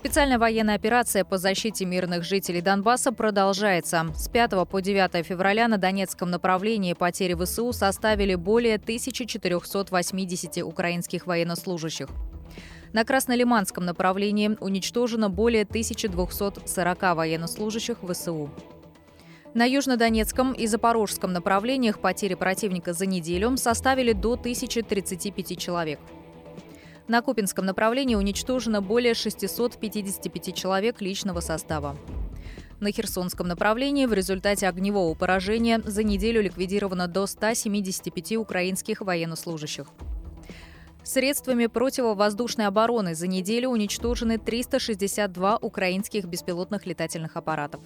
Специальная военная операция по защите мирных жителей Донбасса продолжается. С 5 по 9 февраля на Донецком направлении потери ВСУ составили более 1480 украинских военнослужащих. На Краснолиманском направлении уничтожено более 1240 военнослужащих ВСУ. На Южнодонецком и Запорожском направлениях потери противника за неделю составили до 1035 человек. На Купинском направлении уничтожено более 655 человек личного состава. На Херсонском направлении в результате огневого поражения за неделю ликвидировано до 175 украинских военнослужащих. Средствами противовоздушной обороны за неделю уничтожены 362 украинских беспилотных летательных аппаратов.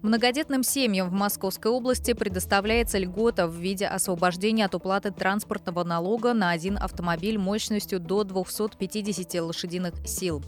Многодетным семьям в Московской области предоставляется льгота в виде освобождения от уплаты транспортного налога на один автомобиль мощностью до 250 лошадиных сил.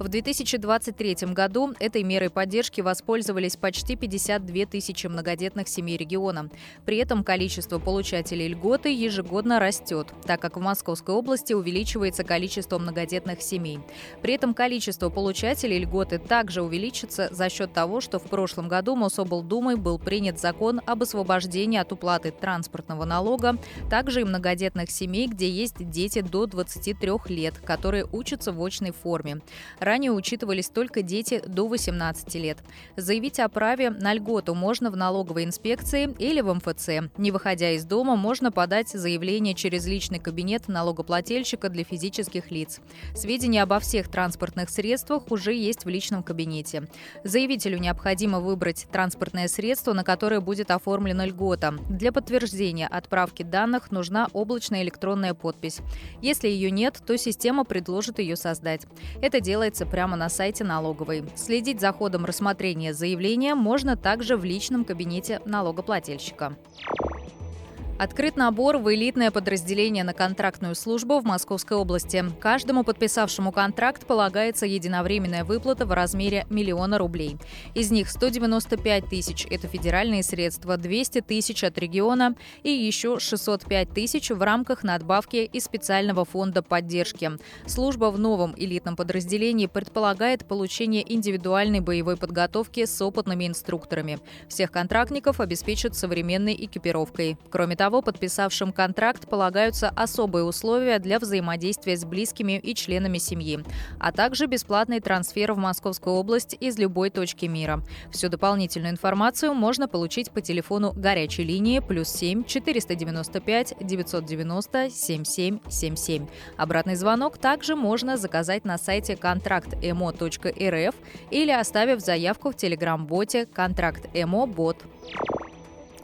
В 2023 году этой мерой поддержки воспользовались почти 52 тысячи многодетных семей региона. При этом количество получателей льготы ежегодно растет, так как в Московской области увеличивается количество многодетных семей. При этом количество получателей льготы также увеличится за счет того, что в прошлом году Мособлдумой был принят закон об освобождении от уплаты транспортного налога, также и многодетных семей, где есть дети до 23 лет, которые учатся в очной форме. Ранее учитывались только дети до 18 лет. Заявить о праве на льготу можно в налоговой инспекции или в МФЦ. Не выходя из дома, можно подать заявление через личный кабинет налогоплательщика для физических лиц. Сведения обо всех транспортных средствах уже есть в личном кабинете. Заявителю необходимо выбрать транспортное средство, на которое будет оформлена льгота. Для подтверждения отправки данных нужна облачная электронная подпись. Если ее нет, то система предложит ее создать. Это делается прямо на сайте налоговой. Следить за ходом рассмотрения заявления можно также в личном кабинете налогоплательщика. Открыт набор в элитное подразделение на контрактную службу в Московской области. Каждому подписавшему контракт полагается единовременная выплата в размере миллиона рублей. Из них 195 тысяч – это федеральные средства, 200 тысяч от региона и еще 605 тысяч в рамках надбавки из специального фонда поддержки. Служба в новом элитном подразделении предполагает получение индивидуальной боевой подготовки с опытными инструкторами. Всех контрактников обеспечат современной экипировкой. Кроме того, того, подписавшим контракт полагаются особые условия для взаимодействия с близкими и членами семьи, а также бесплатный трансфер в Московскую область из любой точки мира. Всю дополнительную информацию можно получить по телефону горячей линии плюс 7 495 990 7777. Обратный звонок также можно заказать на сайте контракт.эмо.рф или оставив заявку в телеграм-боте «Контракт Эмо Бот».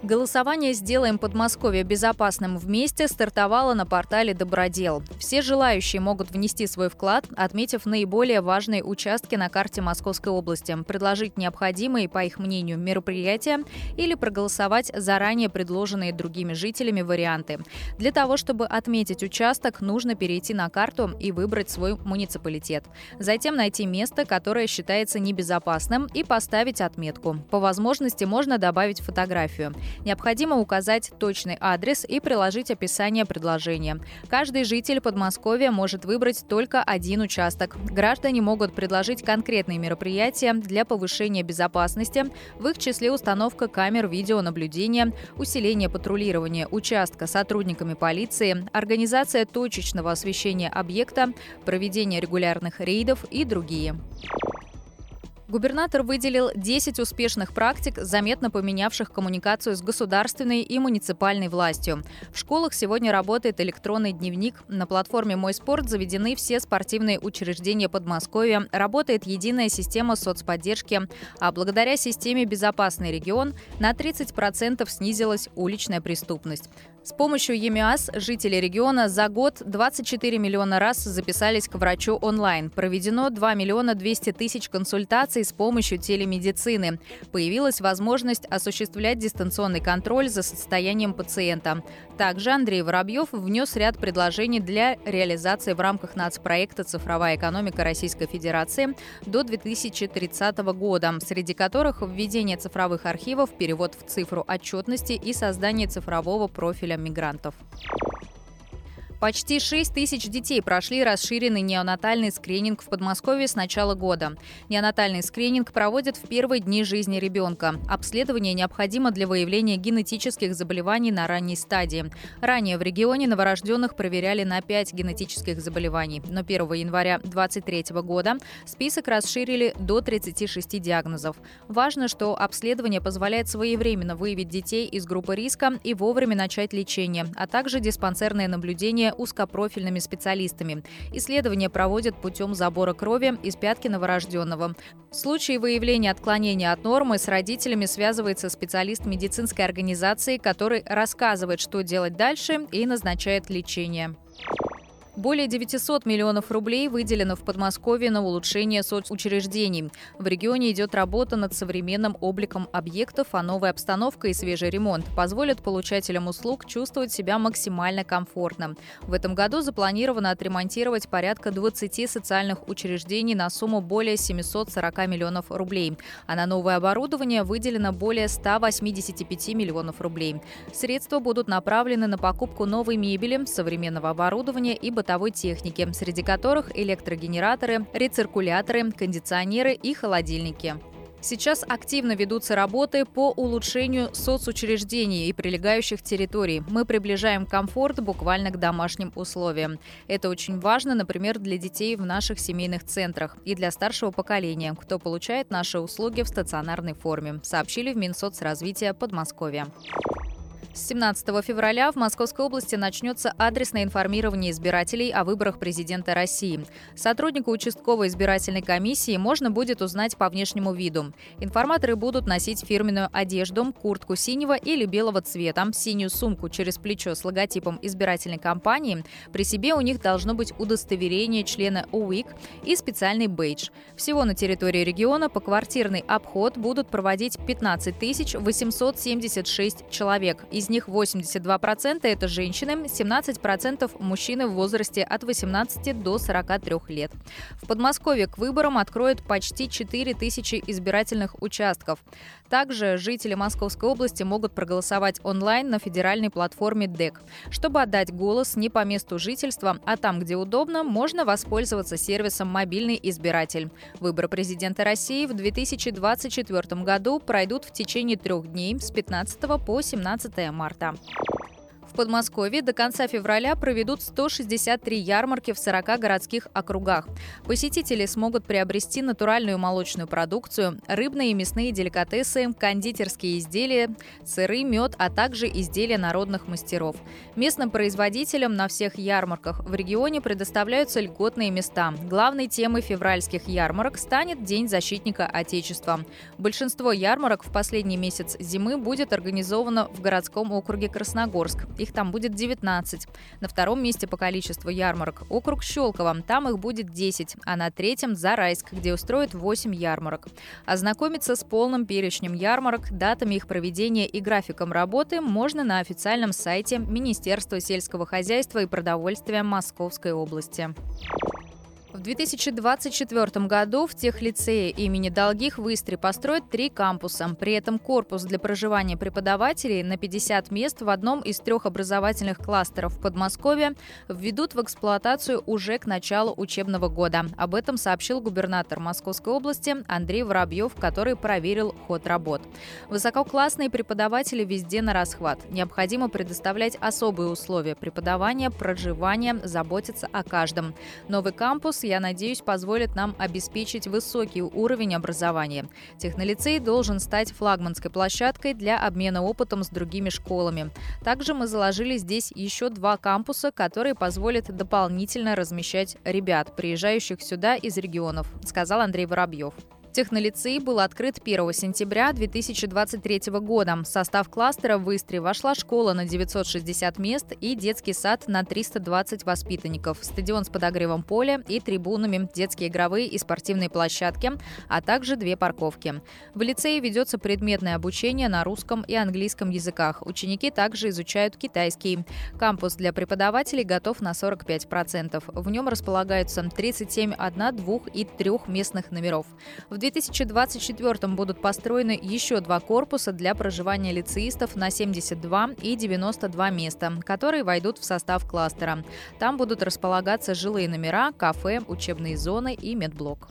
Голосование «Сделаем Подмосковье безопасным вместе» стартовало на портале «Добродел». Все желающие могут внести свой вклад, отметив наиболее важные участки на карте Московской области, предложить необходимые, по их мнению, мероприятия или проголосовать заранее предложенные другими жителями варианты. Для того, чтобы отметить участок, нужно перейти на карту и выбрать свой муниципалитет. Затем найти место, которое считается небезопасным, и поставить отметку. По возможности можно добавить фотографию. Необходимо указать точный адрес и приложить описание предложения. Каждый житель Подмосковья может выбрать только один участок. Граждане могут предложить конкретные мероприятия для повышения безопасности, в их числе установка камер видеонаблюдения, усиление патрулирования участка сотрудниками полиции, организация точечного освещения объекта, проведение регулярных рейдов и другие. Губернатор выделил 10 успешных практик, заметно поменявших коммуникацию с государственной и муниципальной властью. В школах сегодня работает электронный дневник. На платформе «Мой спорт» заведены все спортивные учреждения Подмосковья. Работает единая система соцподдержки. А благодаря системе «Безопасный регион» на 30% снизилась уличная преступность. С помощью ЕМИАС жители региона за год 24 миллиона раз записались к врачу онлайн. Проведено 2 миллиона 200 тысяч консультаций с помощью телемедицины. Появилась возможность осуществлять дистанционный контроль за состоянием пациента. Также Андрей Воробьев внес ряд предложений для реализации в рамках нацпроекта «Цифровая экономика Российской Федерации» до 2030 года, среди которых введение цифровых архивов, перевод в цифру отчетности и создание цифрового профиля мигрантов. Почти 6 тысяч детей прошли расширенный неонатальный скрининг в Подмосковье с начала года. Неонатальный скрининг проводят в первые дни жизни ребенка. Обследование необходимо для выявления генетических заболеваний на ранней стадии. Ранее в регионе новорожденных проверяли на 5 генетических заболеваний. Но 1 января 2023 года список расширили до 36 диагнозов. Важно, что обследование позволяет своевременно выявить детей из группы риска и вовремя начать лечение, а также диспансерное наблюдение узкопрофильными специалистами. Исследование проводят путем забора крови из пятки новорожденного. В случае выявления отклонения от нормы с родителями связывается специалист медицинской организации, который рассказывает, что делать дальше и назначает лечение. Более 900 миллионов рублей выделено в Подмосковье на улучшение соцучреждений. В регионе идет работа над современным обликом объектов, а новая обстановка и свежий ремонт позволят получателям услуг чувствовать себя максимально комфортно. В этом году запланировано отремонтировать порядка 20 социальных учреждений на сумму более 740 миллионов рублей, а на новое оборудование выделено более 185 миллионов рублей. Средства будут направлены на покупку новой мебели, современного оборудования и бытовой техники, среди которых электрогенераторы, рециркуляторы, кондиционеры и холодильники. Сейчас активно ведутся работы по улучшению соцучреждений и прилегающих территорий. Мы приближаем комфорт буквально к домашним условиям. Это очень важно, например, для детей в наших семейных центрах и для старшего поколения, кто получает наши услуги в стационарной форме, сообщили в Минсоцразвития Подмосковья. С 17 февраля в Московской области начнется адресное информирование избирателей о выборах президента России. Сотруднику участковой избирательной комиссии можно будет узнать по внешнему виду. Информаторы будут носить фирменную одежду, куртку синего или белого цвета, синюю сумку через плечо с логотипом избирательной кампании. При себе у них должно быть удостоверение члена УИК и специальный бейдж. Всего на территории региона по квартирный обход будут проводить 15 876 человек. Из них 82% это женщины, 17% мужчины в возрасте от 18 до 43 лет. В Подмосковье к выборам откроют почти 4 тысячи избирательных участков. Также жители Московской области могут проголосовать онлайн на федеральной платформе ДЭК. Чтобы отдать голос не по месту жительства, а там, где удобно, можно воспользоваться сервисом «Мобильный избиратель». Выборы президента России в 2024 году пройдут в течение трех дней с 15 по 17 марта. В Подмосковье до конца февраля проведут 163 ярмарки в 40 городских округах. Посетители смогут приобрести натуральную молочную продукцию, рыбные и мясные деликатесы, кондитерские изделия, сыры, мед, а также изделия народных мастеров. Местным производителям на всех ярмарках в регионе предоставляются льготные места. Главной темой февральских ярмарок станет День защитника Отечества. Большинство ярмарок в последний месяц зимы будет организовано в городском округе Красногорск. Их там будет 19. На втором месте по количеству ярмарок округ Щелково. Там их будет 10. А на третьем Зарайск, где устроят 8 ярмарок. Ознакомиться с полным перечнем ярмарок, датами их проведения и графиком работы можно на официальном сайте Министерства сельского хозяйства и продовольствия Московской области. В 2024 году в техлицее имени Долгих в Истре построят три кампуса. При этом корпус для проживания преподавателей на 50 мест в одном из трех образовательных кластеров в Подмосковье введут в эксплуатацию уже к началу учебного года. Об этом сообщил губернатор Московской области Андрей Воробьев, который проверил ход работ. Высококлассные преподаватели везде на расхват. Необходимо предоставлять особые условия преподавания, проживания, заботиться о каждом. Новый кампус я надеюсь, позволит нам обеспечить высокий уровень образования. Технолицей должен стать флагманской площадкой для обмена опытом с другими школами. Также мы заложили здесь еще два кампуса, которые позволят дополнительно размещать ребят, приезжающих сюда из регионов, сказал Андрей Воробьев. Технолицей был открыт 1 сентября 2023 года. В состав кластера в Истре вошла школа на 960 мест и детский сад на 320 воспитанников, стадион с подогревом поля и трибунами, детские игровые и спортивные площадки, а также две парковки. В лицее ведется предметное обучение на русском и английском языках. Ученики также изучают китайский. Кампус для преподавателей готов на 45%. В нем располагаются 37 одна, двух и трех местных номеров. В 2024 будут построены еще два корпуса для проживания лицеистов на 72 и 92 места, которые войдут в состав кластера. Там будут располагаться жилые номера, кафе, учебные зоны и медблок.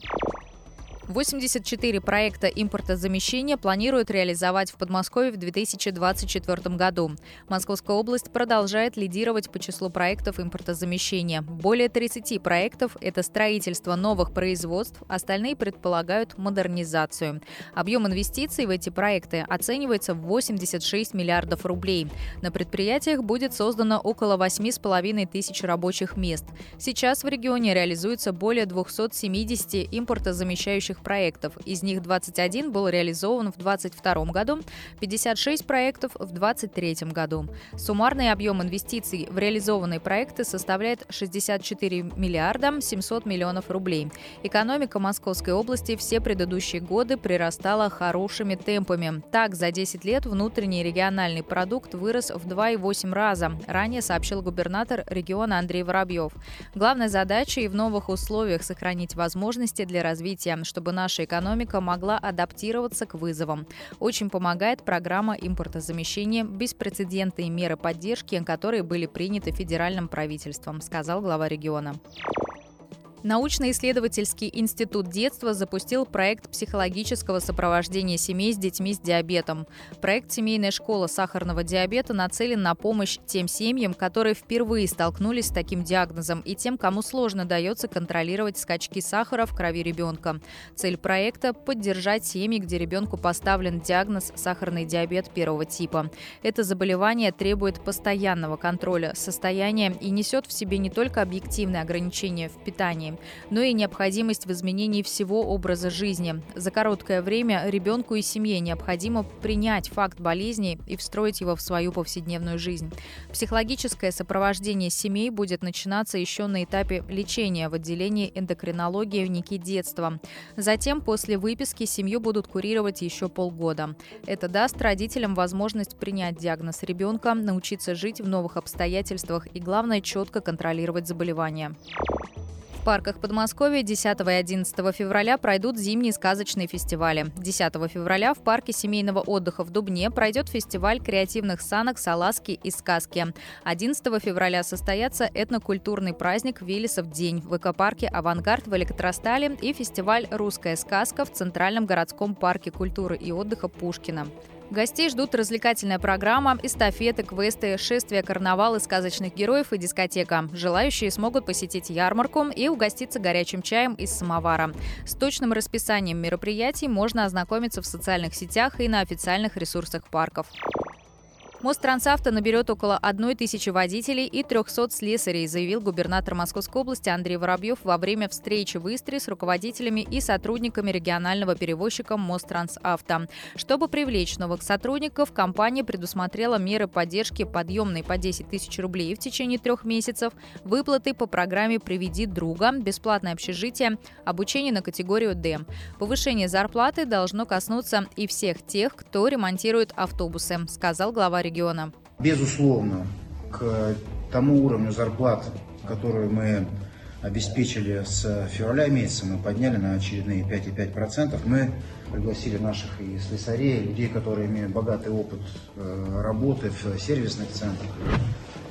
84 проекта импортозамещения планируют реализовать в Подмосковье в 2024 году. Московская область продолжает лидировать по числу проектов импортозамещения. Более 30 проектов – это строительство новых производств, остальные предполагают модернизацию. Объем инвестиций в эти проекты оценивается в 86 миллиардов рублей. На предприятиях будет создано около 8,5 тысяч рабочих мест. Сейчас в регионе реализуется более 270 импортозамещающих текущих проектов. Из них 21 был реализован в 2022 году, 56 проектов в 2023 году. Суммарный объем инвестиций в реализованные проекты составляет 64 миллиарда 700 миллионов рублей. Экономика Московской области все предыдущие годы прирастала хорошими темпами. Так, за 10 лет внутренний региональный продукт вырос в 2,8 раза, ранее сообщил губернатор региона Андрей Воробьев. Главной задачей в новых условиях сохранить возможности для развития, чтобы чтобы наша экономика могла адаптироваться к вызовам. Очень помогает программа импортозамещения, беспрецедентные меры поддержки, которые были приняты федеральным правительством, сказал глава региона. Научно-исследовательский институт детства запустил проект психологического сопровождения семей с детьми с диабетом. Проект «Семейная школа сахарного диабета» нацелен на помощь тем семьям, которые впервые столкнулись с таким диагнозом, и тем, кому сложно дается контролировать скачки сахара в крови ребенка. Цель проекта – поддержать семьи, где ребенку поставлен диагноз сахарный диабет первого типа. Это заболевание требует постоянного контроля состояния и несет в себе не только объективные ограничения в питании, но и необходимость в изменении всего образа жизни. За короткое время ребенку и семье необходимо принять факт болезни и встроить его в свою повседневную жизнь. Психологическое сопровождение семей будет начинаться еще на этапе лечения в отделении эндокринологии в НИКИ детства. Затем, после выписки, семью будут курировать еще полгода. Это даст родителям возможность принять диагноз ребенка, научиться жить в новых обстоятельствах и, главное, четко контролировать заболевание. В парках Подмосковья 10 и 11 февраля пройдут зимние сказочные фестивали. 10 февраля в парке семейного отдыха в Дубне пройдет фестиваль креативных санок, салазки и сказки. 11 февраля состоятся этнокультурный праздник «Велесов день» в экопарке «Авангард» в Электростале и фестиваль «Русская сказка» в Центральном городском парке культуры и отдыха Пушкина. Гостей ждут развлекательная программа, эстафеты, квесты, шествия, карнавалы сказочных героев и дискотека. Желающие смогут посетить ярмарку и угоститься горячим чаем из самовара. С точным расписанием мероприятий можно ознакомиться в социальных сетях и на официальных ресурсах парков. Мост Трансавто наберет около одной тысячи водителей и 300 слесарей, заявил губернатор Московской области Андрей Воробьев во время встречи в Истре с руководителями и сотрудниками регионального перевозчика Мост Трансавто. Чтобы привлечь новых сотрудников, компания предусмотрела меры поддержки подъемной по 10 тысяч рублей в течение трех месяцев, выплаты по программе «Приведи друга», бесплатное общежитие, обучение на категорию «Д». Повышение зарплаты должно коснуться и всех тех, кто ремонтирует автобусы, сказал глава региона региона? Безусловно, к тому уровню зарплат, который мы обеспечили с февраля месяца, мы подняли на очередные 5,5%. Мы пригласили наших и слесарей, людей, которые имеют богатый опыт э, работы в сервисных центрах.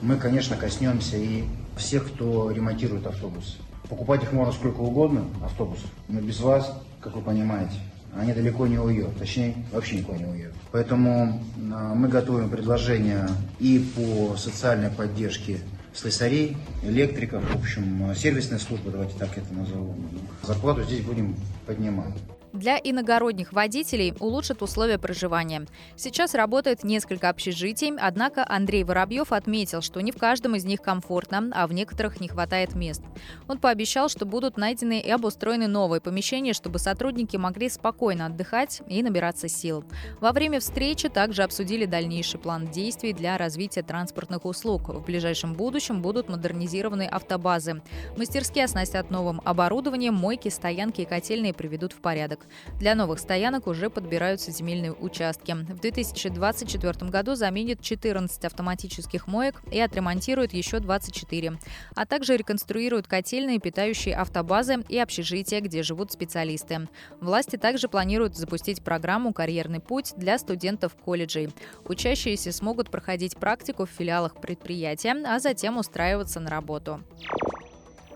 Мы, конечно, коснемся и всех, кто ремонтирует автобусы. Покупать их можно сколько угодно, автобусов, но без вас, как вы понимаете, они далеко не уйдут, точнее, вообще никуда не уйдут. Поэтому а, мы готовим предложения и по социальной поддержке слесарей, электриков, в общем, сервисная служба, давайте так это назовем. Зарплату здесь будем поднимать. Для иногородних водителей улучшат условия проживания. Сейчас работает несколько общежитий, однако Андрей Воробьев отметил, что не в каждом из них комфортно, а в некоторых не хватает мест. Он пообещал, что будут найдены и обустроены новые помещения, чтобы сотрудники могли спокойно отдыхать и набираться сил. Во время встречи также обсудили дальнейший план действий для развития транспортных услуг. В ближайшем будущем будут модернизированы автобазы. Мастерские оснастят новым оборудованием, мойки, стоянки и котельные приведут в порядок. Для новых стоянок уже подбираются земельные участки. В 2024 году заменит 14 автоматических моек и отремонтируют еще 24, а также реконструируют котельные, питающие автобазы и общежития, где живут специалисты. Власти также планируют запустить программу «Карьерный путь» для студентов колледжей. Учащиеся смогут проходить практику в филиалах предприятия, а затем устраиваться на работу.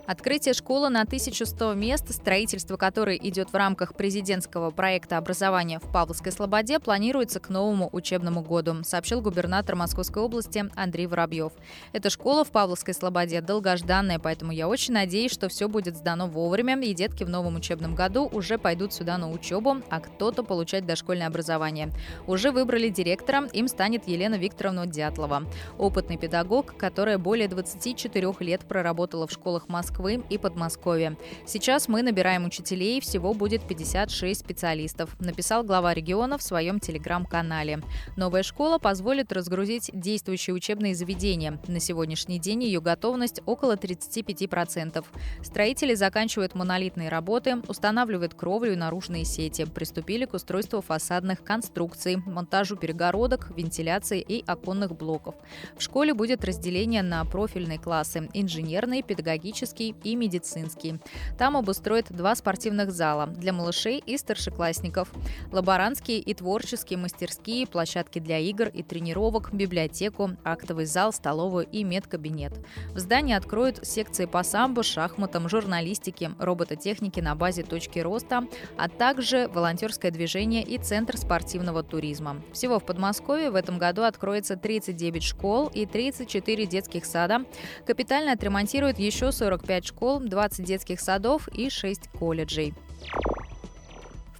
Открытие школы на 1100 мест, строительство которой идет в рамках президентского проекта образования в Павловской Слободе, планируется к новому учебному году, сообщил губернатор Московской области Андрей Воробьев. Эта школа в Павловской Слободе долгожданная, поэтому я очень надеюсь, что все будет сдано вовремя, и детки в новом учебном году уже пойдут сюда на учебу, а кто-то получать дошкольное образование. Уже выбрали директора, им станет Елена Викторовна Дятлова. Опытный педагог, которая более 24 лет проработала в школах Москвы Москвы и Подмосковья. Сейчас мы набираем учителей, всего будет 56 специалистов, написал глава региона в своем телеграм-канале. Новая школа позволит разгрузить действующие учебные заведения. На сегодняшний день ее готовность около 35%. Строители заканчивают монолитные работы, устанавливают кровлю и наружные сети, приступили к устройству фасадных конструкций, монтажу перегородок, вентиляции и оконных блоков. В школе будет разделение на профильные классы – инженерный, педагогический детский и медицинский. Там обустроят два спортивных зала для малышей и старшеклассников, лаборантские и творческие мастерские, площадки для игр и тренировок, библиотеку, актовый зал, столовую и медкабинет. В здании откроют секции по самбо, шахматам, журналистике, робототехнике на базе точки роста, а также волонтерское движение и центр спортивного туризма. Всего в Подмосковье в этом году откроется 39 школ и 34 детских сада. Капитально отремонтируют еще 45 5 школ, 20 детских садов и 6 колледжей.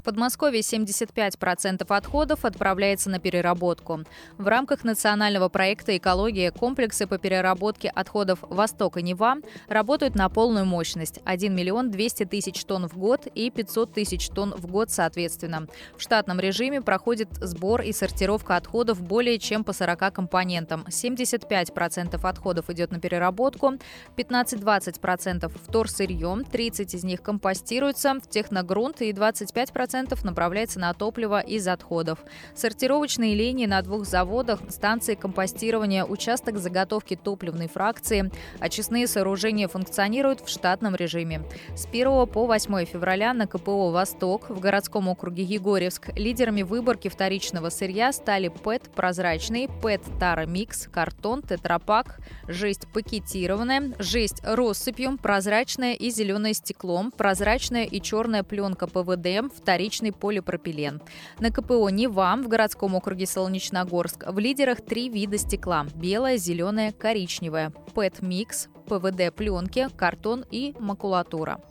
Подмосковье 75% отходов отправляется на переработку. В рамках национального проекта «Экология» комплексы по переработке отходов «Восток» и «Нева» работают на полную мощность – 1 миллион 200 тысяч тонн в год и 500 тысяч тонн в год соответственно. В штатном режиме проходит сбор и сортировка отходов более чем по 40 компонентам. 75% отходов идет на переработку, 15-20% вторсырье, 30 из них компостируются в техногрунт и 25% 10% направляется на топливо из отходов. Сортировочные линии на двух заводах, станции компостирования, участок заготовки топливной фракции, очистные сооружения функционируют в штатном режиме. С 1 по 8 февраля на КПО «Восток» в городском округе Егорьевск лидерами выборки вторичного сырья стали ПЭТ прозрачный, ПЭТ Тара Микс, картон, тетрапак, жесть пакетированная, жесть россыпью, прозрачное и зеленое стеклом, прозрачная и черная пленка ПВД, вторичная вторичный полипропилен. На КПО «Нева» в городском округе Солнечногорск в лидерах три вида стекла – белое, зеленое, коричневое, ПЭТ-микс, ПВД-пленки, картон и макулатура.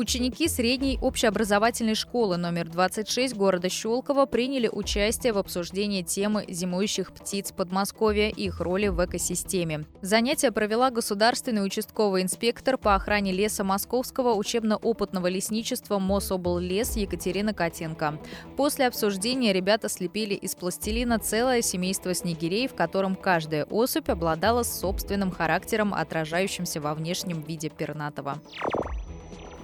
Ученики средней общеобразовательной школы номер 26 города Щелково приняли участие в обсуждении темы зимующих птиц Подмосковья и их роли в экосистеме. Занятие провела государственный участковый инспектор по охране леса Московского учебно-опытного лесничества Мособллес Екатерина Котенко. После обсуждения ребята слепили из пластилина целое семейство снегирей, в котором каждая особь обладала собственным характером, отражающимся во внешнем виде пернатого.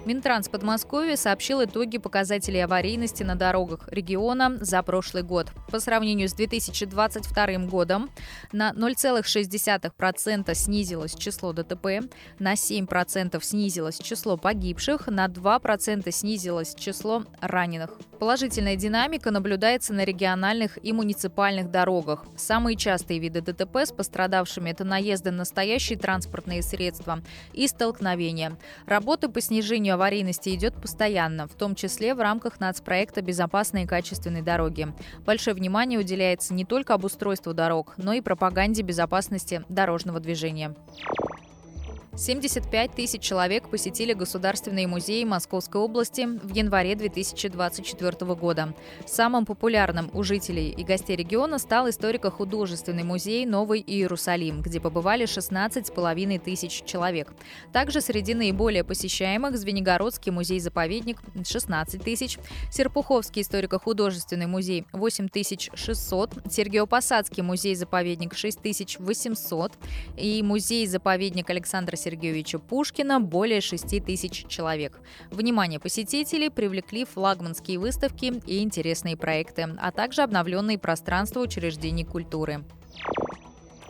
Минтранс Подмосковья сообщил итоги показателей аварийности на дорогах региона за прошлый год. По сравнению с 2022 годом на 0,6% снизилось число ДТП, на 7% снизилось число погибших, на 2% снизилось число раненых. Положительная динамика наблюдается на региональных и муниципальных дорогах. Самые частые виды ДТП с пострадавшими – это наезды на настоящие транспортные средства и столкновения. Работы по снижению аварийности идет постоянно, в том числе в рамках нацпроекта «Безопасные и качественные дороги». Большое внимание уделяется не только обустройству дорог, но и пропаганде безопасности дорожного движения. 75 тысяч человек посетили Государственные музеи Московской области в январе 2024 года. Самым популярным у жителей и гостей региона стал историко-художественный музей «Новый Иерусалим», где побывали 16,5 тысяч человек. Также среди наиболее посещаемых Звенигородский музей-заповедник – 16 тысяч, Серпуховский историко-художественный музей – 8 600, Сергио-Посадский музей-заповедник – 6 800 и музей-заповедник Александра Сергеевича Пушкина более 6 тысяч человек. Внимание посетителей привлекли флагманские выставки и интересные проекты, а также обновленные пространства учреждений культуры.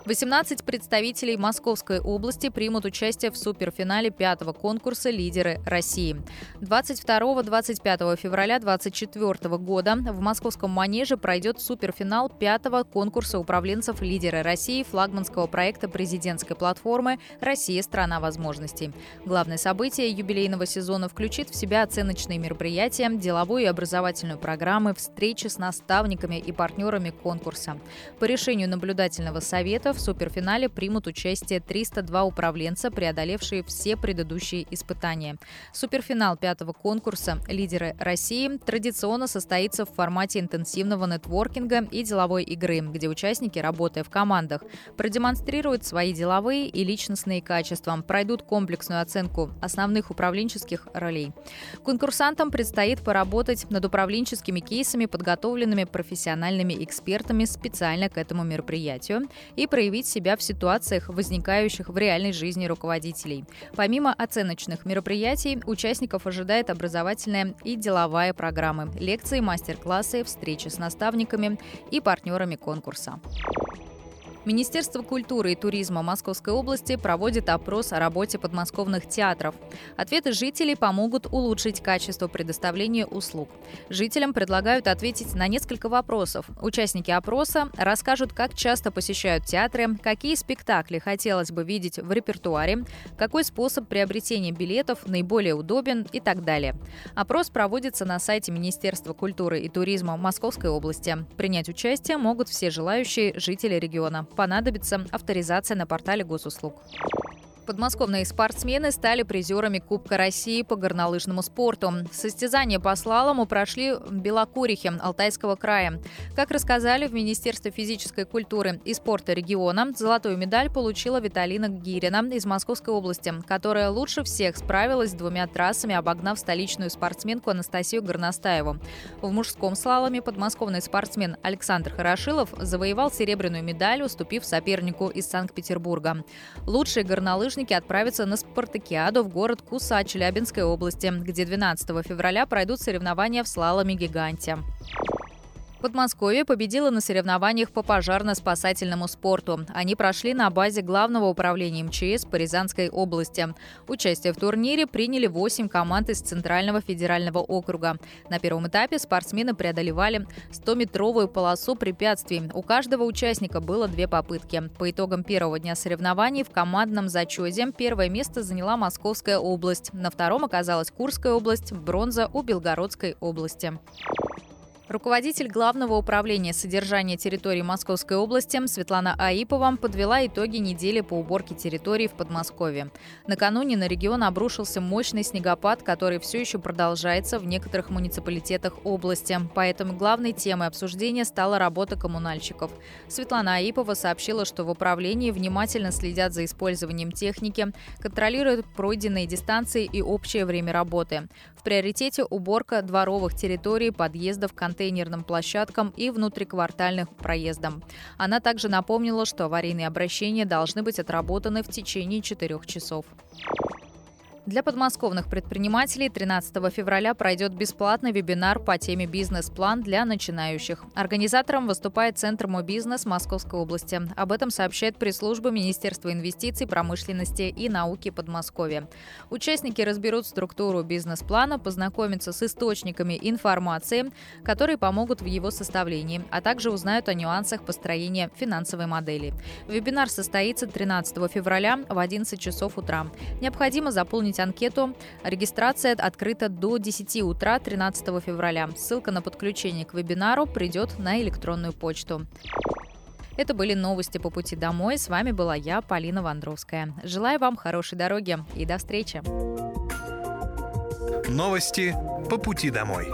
18 представителей Московской области примут участие в суперфинале пятого конкурса «Лидеры России». 22-25 февраля 2024 года в московском манеже пройдет суперфинал пятого конкурса управленцев «Лидеры России» флагманского проекта президентской платформы «Россия – страна возможностей». Главное событие юбилейного сезона включит в себя оценочные мероприятия, деловую и образовательную программы, встречи с наставниками и партнерами конкурса. По решению наблюдательного совета в суперфинале примут участие 302 управленца, преодолевшие все предыдущие испытания. Суперфинал пятого конкурса «Лидеры России» традиционно состоится в формате интенсивного нетворкинга и деловой игры, где участники, работая в командах, продемонстрируют свои деловые и личностные качества, пройдут комплексную оценку основных управленческих ролей. Конкурсантам предстоит поработать над управленческими кейсами, подготовленными профессиональными экспертами специально к этому мероприятию, и проявить проявить себя в ситуациях, возникающих в реальной жизни руководителей. Помимо оценочных мероприятий, участников ожидает образовательная и деловая программы, лекции, мастер-классы, встречи с наставниками и партнерами конкурса. Министерство культуры и туризма Московской области проводит опрос о работе подмосковных театров. Ответы жителей помогут улучшить качество предоставления услуг. Жителям предлагают ответить на несколько вопросов. Участники опроса расскажут, как часто посещают театры, какие спектакли хотелось бы видеть в репертуаре, какой способ приобретения билетов наиболее удобен и так далее. Опрос проводится на сайте Министерства культуры и туризма Московской области. Принять участие могут все желающие жители региона понадобится авторизация на портале госуслуг. Подмосковные спортсмены стали призерами Кубка России по горнолыжному спорту. Состязания по слалому прошли в Белокурихе Алтайского края. Как рассказали в Министерстве физической культуры и спорта региона, золотую медаль получила Виталина Гирина из Московской области, которая лучше всех справилась с двумя трассами, обогнав столичную спортсменку Анастасию Горностаеву. В мужском слаломе подмосковный спортсмен Александр Хорошилов завоевал серебряную медаль, уступив сопернику из Санкт-Петербурга. Лучший горнолыжный лыжники отправятся на спартакиаду в город Куса Челябинской области, где 12 февраля пройдут соревнования в слаломе-гиганте. Подмосковье победило на соревнованиях по пожарно-спасательному спорту. Они прошли на базе Главного управления МЧС по Рязанской области. Участие в турнире приняли 8 команд из Центрального федерального округа. На первом этапе спортсмены преодолевали 100-метровую полосу препятствий. У каждого участника было две попытки. По итогам первого дня соревнований в командном зачете первое место заняла Московская область. На втором оказалась Курская область, бронза у Белгородской области. Руководитель Главного управления содержания территории Московской области Светлана Аипова подвела итоги недели по уборке территории в Подмосковье. Накануне на регион обрушился мощный снегопад, который все еще продолжается в некоторых муниципалитетах области. Поэтому главной темой обсуждения стала работа коммунальщиков. Светлана Аипова сообщила, что в управлении внимательно следят за использованием техники, контролируют пройденные дистанции и общее время работы. В приоритете уборка дворовых территорий, подъездов, контактов контейнерным площадкам и внутриквартальных проездам. Она также напомнила, что аварийные обращения должны быть отработаны в течение четырех часов. Для подмосковных предпринимателей 13 февраля пройдет бесплатный вебинар по теме «Бизнес-план для начинающих». Организатором выступает Центр «Мой бизнес» Московской области. Об этом сообщает пресс-служба Министерства инвестиций, промышленности и науки Подмосковья. Участники разберут структуру бизнес-плана, познакомятся с источниками информации, которые помогут в его составлении, а также узнают о нюансах построения финансовой модели. Вебинар состоится 13 февраля в 11 часов утра. Необходимо заполнить заполнить анкету. Регистрация открыта до 10 утра 13 февраля. Ссылка на подключение к вебинару придет на электронную почту. Это были новости по пути домой. С вами была я, Полина Вандровская. Желаю вам хорошей дороги и до встречи. Новости по пути домой.